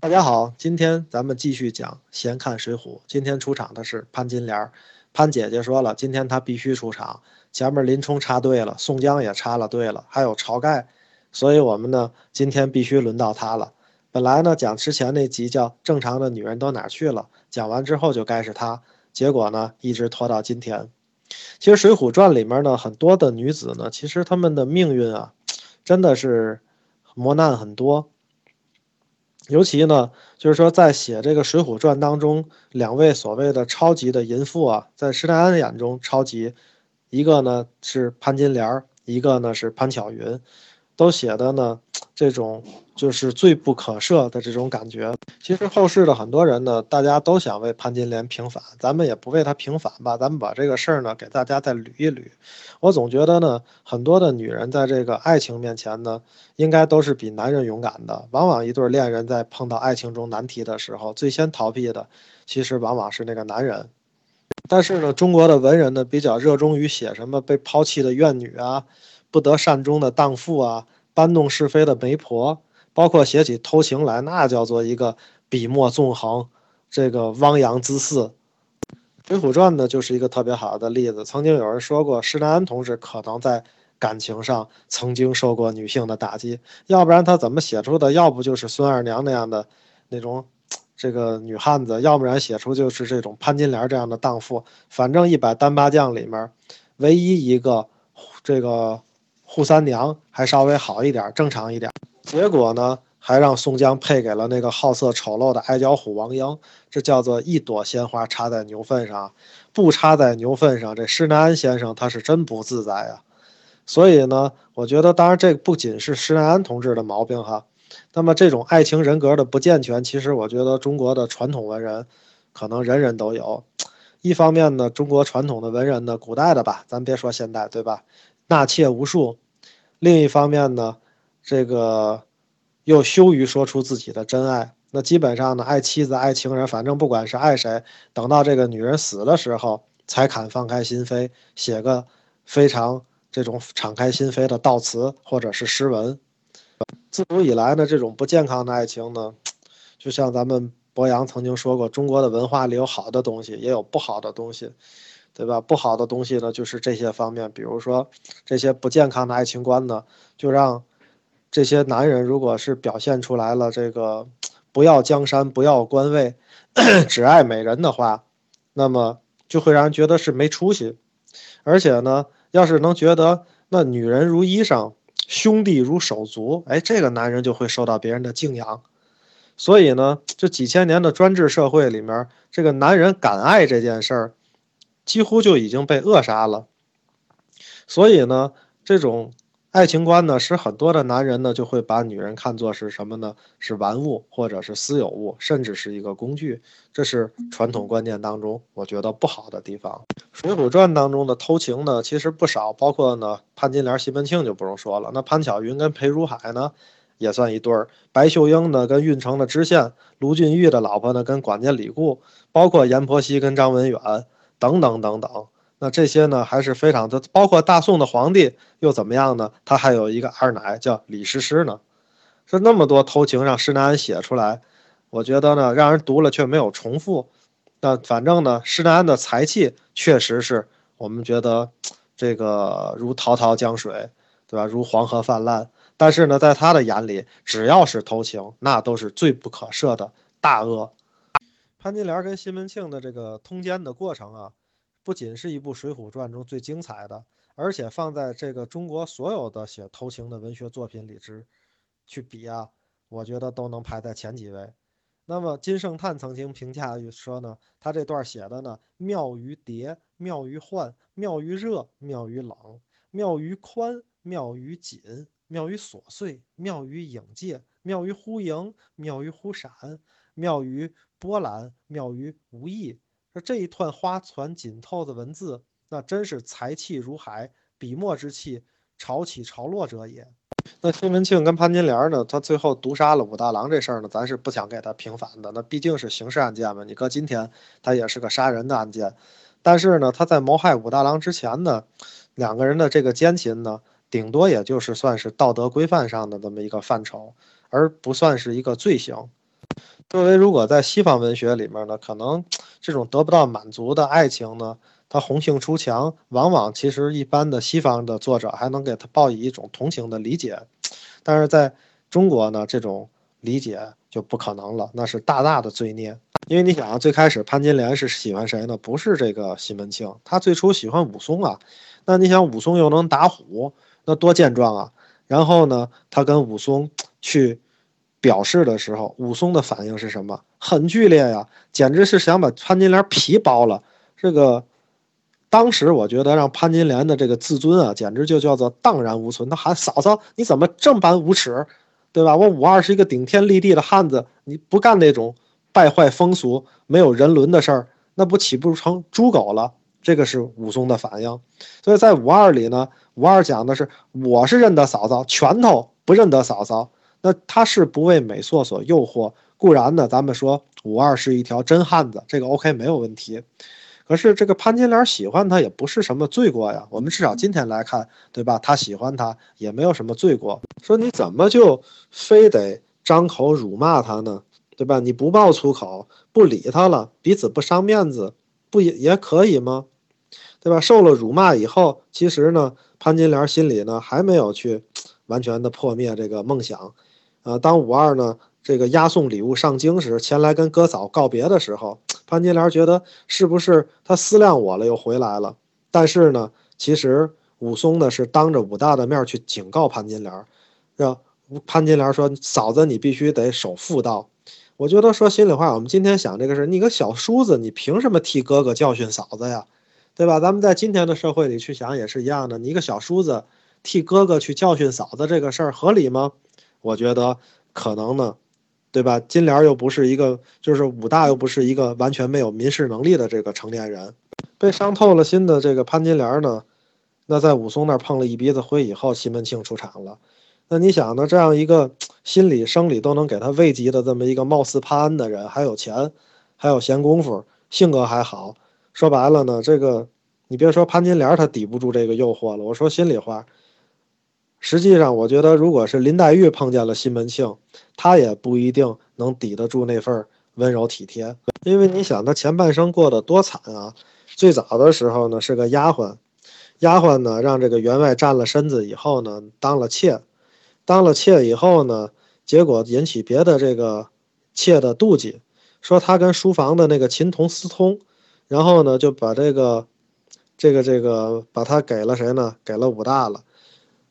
大家好，今天咱们继续讲《闲看水浒》。今天出场的是潘金莲，潘姐姐说了，今天她必须出场。前面林冲插队了，宋江也插了队了，还有晁盖，所以我们呢，今天必须轮到她了。本来呢，讲之前那集叫《正常的女人都哪去了》，讲完之后就该是她，结果呢，一直拖到今天。其实《水浒传》里面呢，很多的女子呢，其实她们的命运啊，真的是磨难很多。尤其呢，就是说在写这个《水浒传》当中，两位所谓的超级的淫妇啊，在施耐庵眼中超级，一个呢是潘金莲，一个呢是潘巧云，都写的呢这种。就是罪不可赦的这种感觉。其实后世的很多人呢，大家都想为潘金莲平反，咱们也不为她平反吧，咱们把这个事儿呢给大家再捋一捋。我总觉得呢，很多的女人在这个爱情面前呢，应该都是比男人勇敢的。往往一对恋人在碰到爱情中难题的时候，最先逃避的，其实往往是那个男人。但是呢，中国的文人呢，比较热衷于写什么被抛弃的怨女啊，不得善终的荡妇啊，搬弄是非的媒婆。包括写起偷情来，那叫做一个笔墨纵横，这个汪洋恣肆。《水浒传》呢，就是一个特别好的例子。曾经有人说过，施耐庵同志可能在感情上曾经受过女性的打击，要不然他怎么写出的？要不就是孙二娘那样的那种这个女汉子，要不然写出就是这种潘金莲这样的荡妇。反正一百单八将里面，唯一一个这个扈三娘还稍微好一点，正常一点。结果呢，还让宋江配给了那个好色丑陋的矮脚虎王英，这叫做一朵鲜花插在牛粪上，不插在牛粪上，这施耐庵先生他是真不自在呀。所以呢，我觉得，当然这不仅是施耐庵同志的毛病哈，那么这种爱情人格的不健全，其实我觉得中国的传统文人可能人人都有。一方面呢，中国传统的文人呢，古代的吧，咱别说现代，对吧？纳妾无数。另一方面呢。这个又羞于说出自己的真爱，那基本上呢，爱妻子、爱情人，反正不管是爱谁，等到这个女人死的时候，才肯放开心扉，写个非常这种敞开心扉的悼词或者是诗文。自古以来呢，这种不健康的爱情呢，就像咱们博洋曾经说过，中国的文化里有好的东西，也有不好的东西，对吧？不好的东西呢，就是这些方面，比如说这些不健康的爱情观呢，就让。这些男人如果是表现出来了这个不要江山不要官位，只爱美人的话，那么就会让人觉得是没出息。而且呢，要是能觉得那女人如衣裳，兄弟如手足，哎，这个男人就会受到别人的敬仰。所以呢，这几千年的专制社会里面，这个男人敢爱这件事儿，几乎就已经被扼杀了。所以呢，这种。爱情观呢，使很多的男人呢就会把女人看作是什么呢？是玩物，或者是私有物，甚至是一个工具。这是传统观念当中我觉得不好的地方。《水浒传》当中的偷情呢，其实不少，包括呢潘金莲、西门庆就不用说了。那潘巧云跟裴如海呢，也算一对儿。白秀英呢跟郓城的知县卢俊义的老婆呢跟管家李固，包括阎婆惜跟张文远等等等等。那这些呢，还是非常的，包括大宋的皇帝又怎么样呢？他还有一个二奶叫李师师呢，是那么多偷情让施耐庵写出来，我觉得呢，让人读了却没有重复。那反正呢，施耐庵的才气确实是我们觉得这个如滔滔江水，对吧？如黄河泛滥。但是呢，在他的眼里，只要是偷情，那都是罪不可赦的大恶。潘金莲跟西门庆的这个通奸的过程啊。不仅是一部《水浒传》中最精彩的，而且放在这个中国所有的写偷情的文学作品里之去比啊，我觉得都能排在前几位。那么金圣叹曾经评价说呢，他这段写的呢，妙于叠，妙于幻，妙于热，妙于冷，妙于宽，妙于紧，妙于琐碎，妙于影界，妙于忽盈，妙于忽闪，妙于波澜，妙于无意。这一串花团锦透的文字，那真是才气如海，笔墨之气，潮起潮落者也。那西门庆跟潘金莲呢？他最后毒杀了武大郎这事儿呢，咱是不想给他平反的。那毕竟是刑事案件嘛，你搁今天，他也是个杀人的案件。但是呢，他在谋害武大郎之前呢，两个人的这个奸情呢，顶多也就是算是道德规范上的这么一个范畴，而不算是一个罪行。作为如果在西方文学里面呢，可能 这种得不到满足的爱情呢，它红杏出墙，往往其实一般的西方的作者还能给他报以一种同情的理解，但是在中国呢，这种理解就不可能了，那是大大的罪孽。因为你想啊，最开始潘金莲是喜欢谁呢？不是这个西门庆，他最初喜欢武松啊。那你想武松又能打虎，那多健壮啊！然后呢，他跟武松去。表示的时候，武松的反应是什么？很剧烈呀，简直是想把潘金莲皮剥了。这个当时我觉得让潘金莲的这个自尊啊，简直就叫做荡然无存。他喊嫂嫂，你怎么这般无耻，对吧？我武二是一个顶天立地的汉子，你不干那种败坏风俗、没有人伦的事儿，那不岂不成猪狗了？这个是武松的反应。所以在武二里呢，武二讲的是我是认得嫂嫂，拳头不认得嫂嫂。那他是不为美色所诱惑，固然呢，咱们说武二是一条真汉子，这个 OK 没有问题。可是这个潘金莲喜欢他也不是什么罪过呀。我们至少今天来看，对吧？他喜欢他也没有什么罪过。说你怎么就非得张口辱骂他呢？对吧？你不爆粗口，不理他了，彼此不伤面子，不也也可以吗？对吧？受了辱骂以后，其实呢，潘金莲心里呢还没有去完全的破灭这个梦想。啊，当五二呢这个押送礼物上京时，前来跟哥嫂告别的时候，潘金莲觉得是不是他思量我了又回来了？但是呢，其实武松呢是当着武大的面去警告潘金莲，让潘金莲说：“嫂子，你必须得守妇道。”我觉得说心里话，我们今天想这个事，你个小叔子，你凭什么替哥哥教训嫂子呀？对吧？咱们在今天的社会里去想也是一样的，你一个小叔子替哥哥去教训嫂子这个事儿合理吗？我觉得可能呢，对吧？金莲又不是一个，就是武大又不是一个完全没有民事能力的这个成年人，被伤透了心的这个潘金莲呢，那在武松那儿碰了一鼻子灰以后，西门庆出场了。那你想呢？这样一个心理生理都能给他慰藉的这么一个貌似潘安的人，还有钱，还有闲工夫，性格还好，说白了呢，这个你别说潘金莲，他抵不住这个诱惑了。我说心里话。实际上，我觉得，如果是林黛玉碰见了西门庆，她也不一定能抵得住那份温柔体贴。因为你想，她前半生过得多惨啊！最早的时候呢，是个丫鬟，丫鬟呢让这个员外占了身子以后呢，当了妾，当了妾以后呢，结果引起别的这个妾的妒忌，说她跟书房的那个琴童私通，然后呢就把这个，这个这个把她给了谁呢？给了武大了。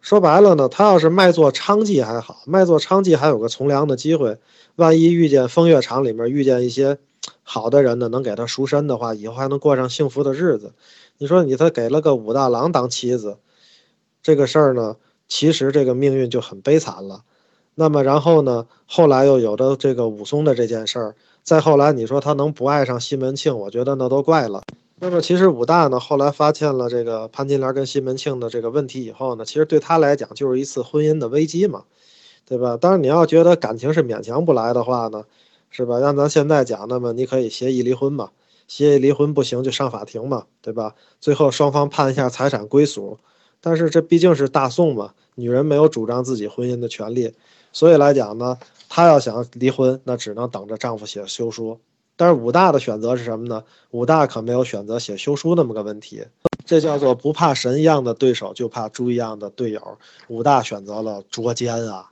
说白了呢，他要是卖做娼妓还好，卖做娼妓还有个从良的机会。万一遇见风月场里面遇见一些好的人呢，能给他赎身的话，以后还能过上幸福的日子。你说你他给了个武大郎当妻子，这个事儿呢，其实这个命运就很悲惨了。那么然后呢，后来又有的这个武松的这件事儿，再后来你说他能不爱上西门庆，我觉得那都怪了。那么其实武大呢，后来发现了这个潘金莲跟西门庆的这个问题以后呢，其实对他来讲就是一次婚姻的危机嘛，对吧？当然你要觉得感情是勉强不来的话呢，是吧？让咱现在讲，那么你可以协议离婚嘛，协议离婚不行就上法庭嘛，对吧？最后双方判一下财产归属，但是这毕竟是大宋嘛，女人没有主张自己婚姻的权利，所以来讲呢，她要想离婚，那只能等着丈夫写休书。但是武大的选择是什么呢？武大可没有选择写休书那么个问题，这叫做不怕神一样的对手，就怕猪一样的队友。武大选择了捉奸啊！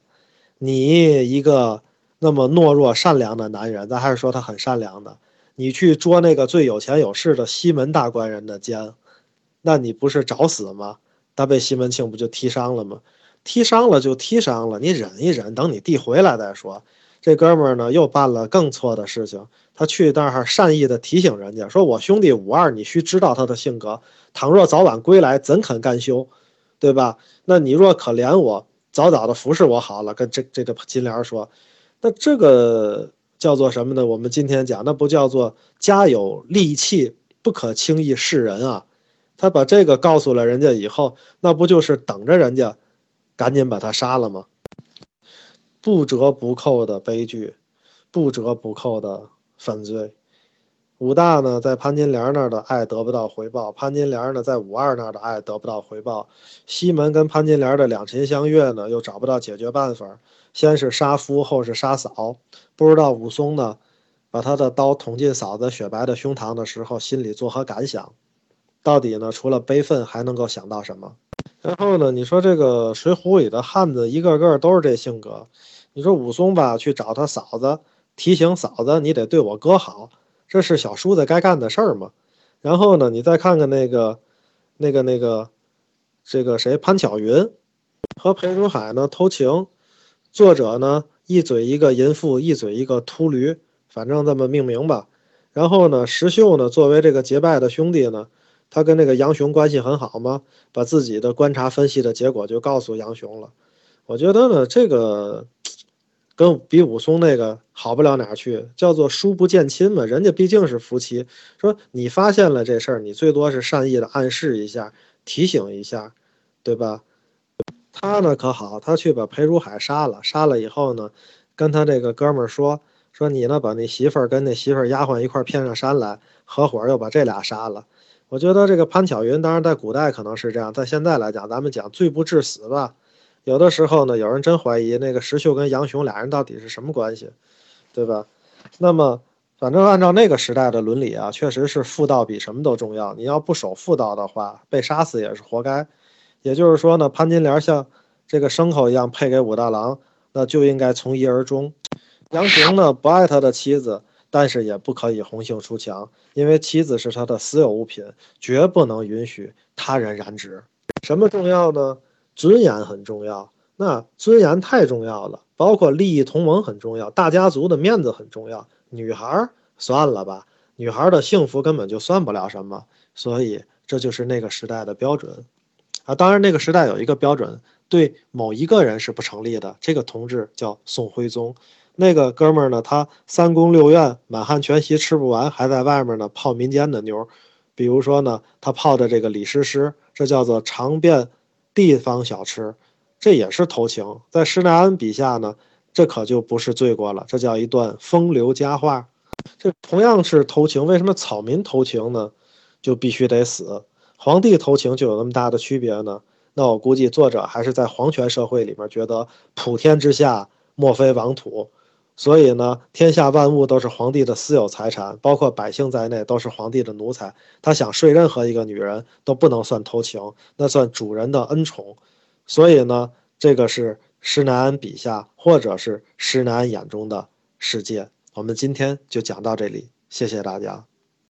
你一个那么懦弱善良的男人，咱还是说他很善良的，你去捉那个最有钱有势的西门大官人的奸，那你不是找死吗？他被西门庆不就踢伤了吗？踢伤了就踢伤了，你忍一忍，等你弟回来再说。这哥们儿呢，又办了更错的事情。他去那儿善意的提醒人家，说我兄弟五二，你需知道他的性格。倘若早晚归来，怎肯甘休，对吧？那你若可怜我，早早的服侍我好了。跟这这个金莲说，那这个叫做什么呢？我们今天讲，那不叫做家有利器，不可轻易示人啊。他把这个告诉了人家以后，那不就是等着人家赶紧把他杀了吗？不折不扣的悲剧，不折不扣的犯罪。武大呢在潘金莲那儿的爱得不到回报，潘金莲呢在武二那儿的爱得不到回报。西门跟潘金莲的两情相悦呢，又找不到解决办法，先是杀夫，后是杀嫂。不知道武松呢，把他的刀捅进嫂子雪白的胸膛的时候，心里作何感想？到底呢，除了悲愤，还能够想到什么？然后呢，你说这个《水浒》里的汉子一个个都是这性格。你说武松吧，去找他嫂子，提醒嫂子，你得对我哥好。这是小叔子该干的事儿嘛？然后呢，你再看看那个、那个、那个，这个谁潘巧云和裴如海呢偷情，作者呢一嘴一个淫妇，一嘴一个秃驴，反正这么命名吧。然后呢，石秀呢作为这个结拜的兄弟呢，他跟那个杨雄关系很好吗，把自己的观察分析的结果就告诉杨雄了。我觉得呢，这个。跟比武松那个好不了哪去，叫做疏不见亲嘛。人家毕竟是夫妻，说你发现了这事儿，你最多是善意的暗示一下，提醒一下，对吧？他呢可好，他去把裴如海杀了，杀了以后呢，跟他这个哥们儿说说你呢把那媳妇儿跟那媳妇儿丫鬟一块骗上山来，合伙又把这俩杀了。我觉得这个潘巧云，当然在古代可能是这样，在现在来讲，咱们讲罪不至死吧。有的时候呢，有人真怀疑那个石秀跟杨雄俩人到底是什么关系，对吧？那么，反正按照那个时代的伦理啊，确实是妇道比什么都重要。你要不守妇道的话，被杀死也是活该。也就是说呢，潘金莲像这个牲口一样配给武大郎，那就应该从一而终。杨雄呢，不爱他的妻子，但是也不可以红杏出墙，因为妻子是他的私有物品，绝不能允许他人染指。什么重要呢？尊严很重要，那尊严太重要了，包括利益同盟很重要，大家族的面子很重要。女孩算了吧，女孩的幸福根本就算不了什么，所以这就是那个时代的标准啊。当然，那个时代有一个标准，对某一个人是不成立的。这个同志叫宋徽宗，那个哥们儿呢，他三宫六院满汉全席吃不完，还在外面呢泡民间的妞，比如说呢，他泡的这个李师师，这叫做尝遍。地方小吃，这也是偷情。在施耐庵笔下呢，这可就不是罪过了，这叫一段风流佳话。这同样是偷情，为什么草民偷情呢，就必须得死？皇帝偷情就有那么大的区别呢？那我估计作者还是在皇权社会里面觉得普天之下莫非王土。所以呢，天下万物都是皇帝的私有财产，包括百姓在内都是皇帝的奴才。他想睡任何一个女人都不能算偷情，那算主人的恩宠。所以呢，这个是施耐庵笔下，或者是施耐庵眼中的世界。我们今天就讲到这里，谢谢大家。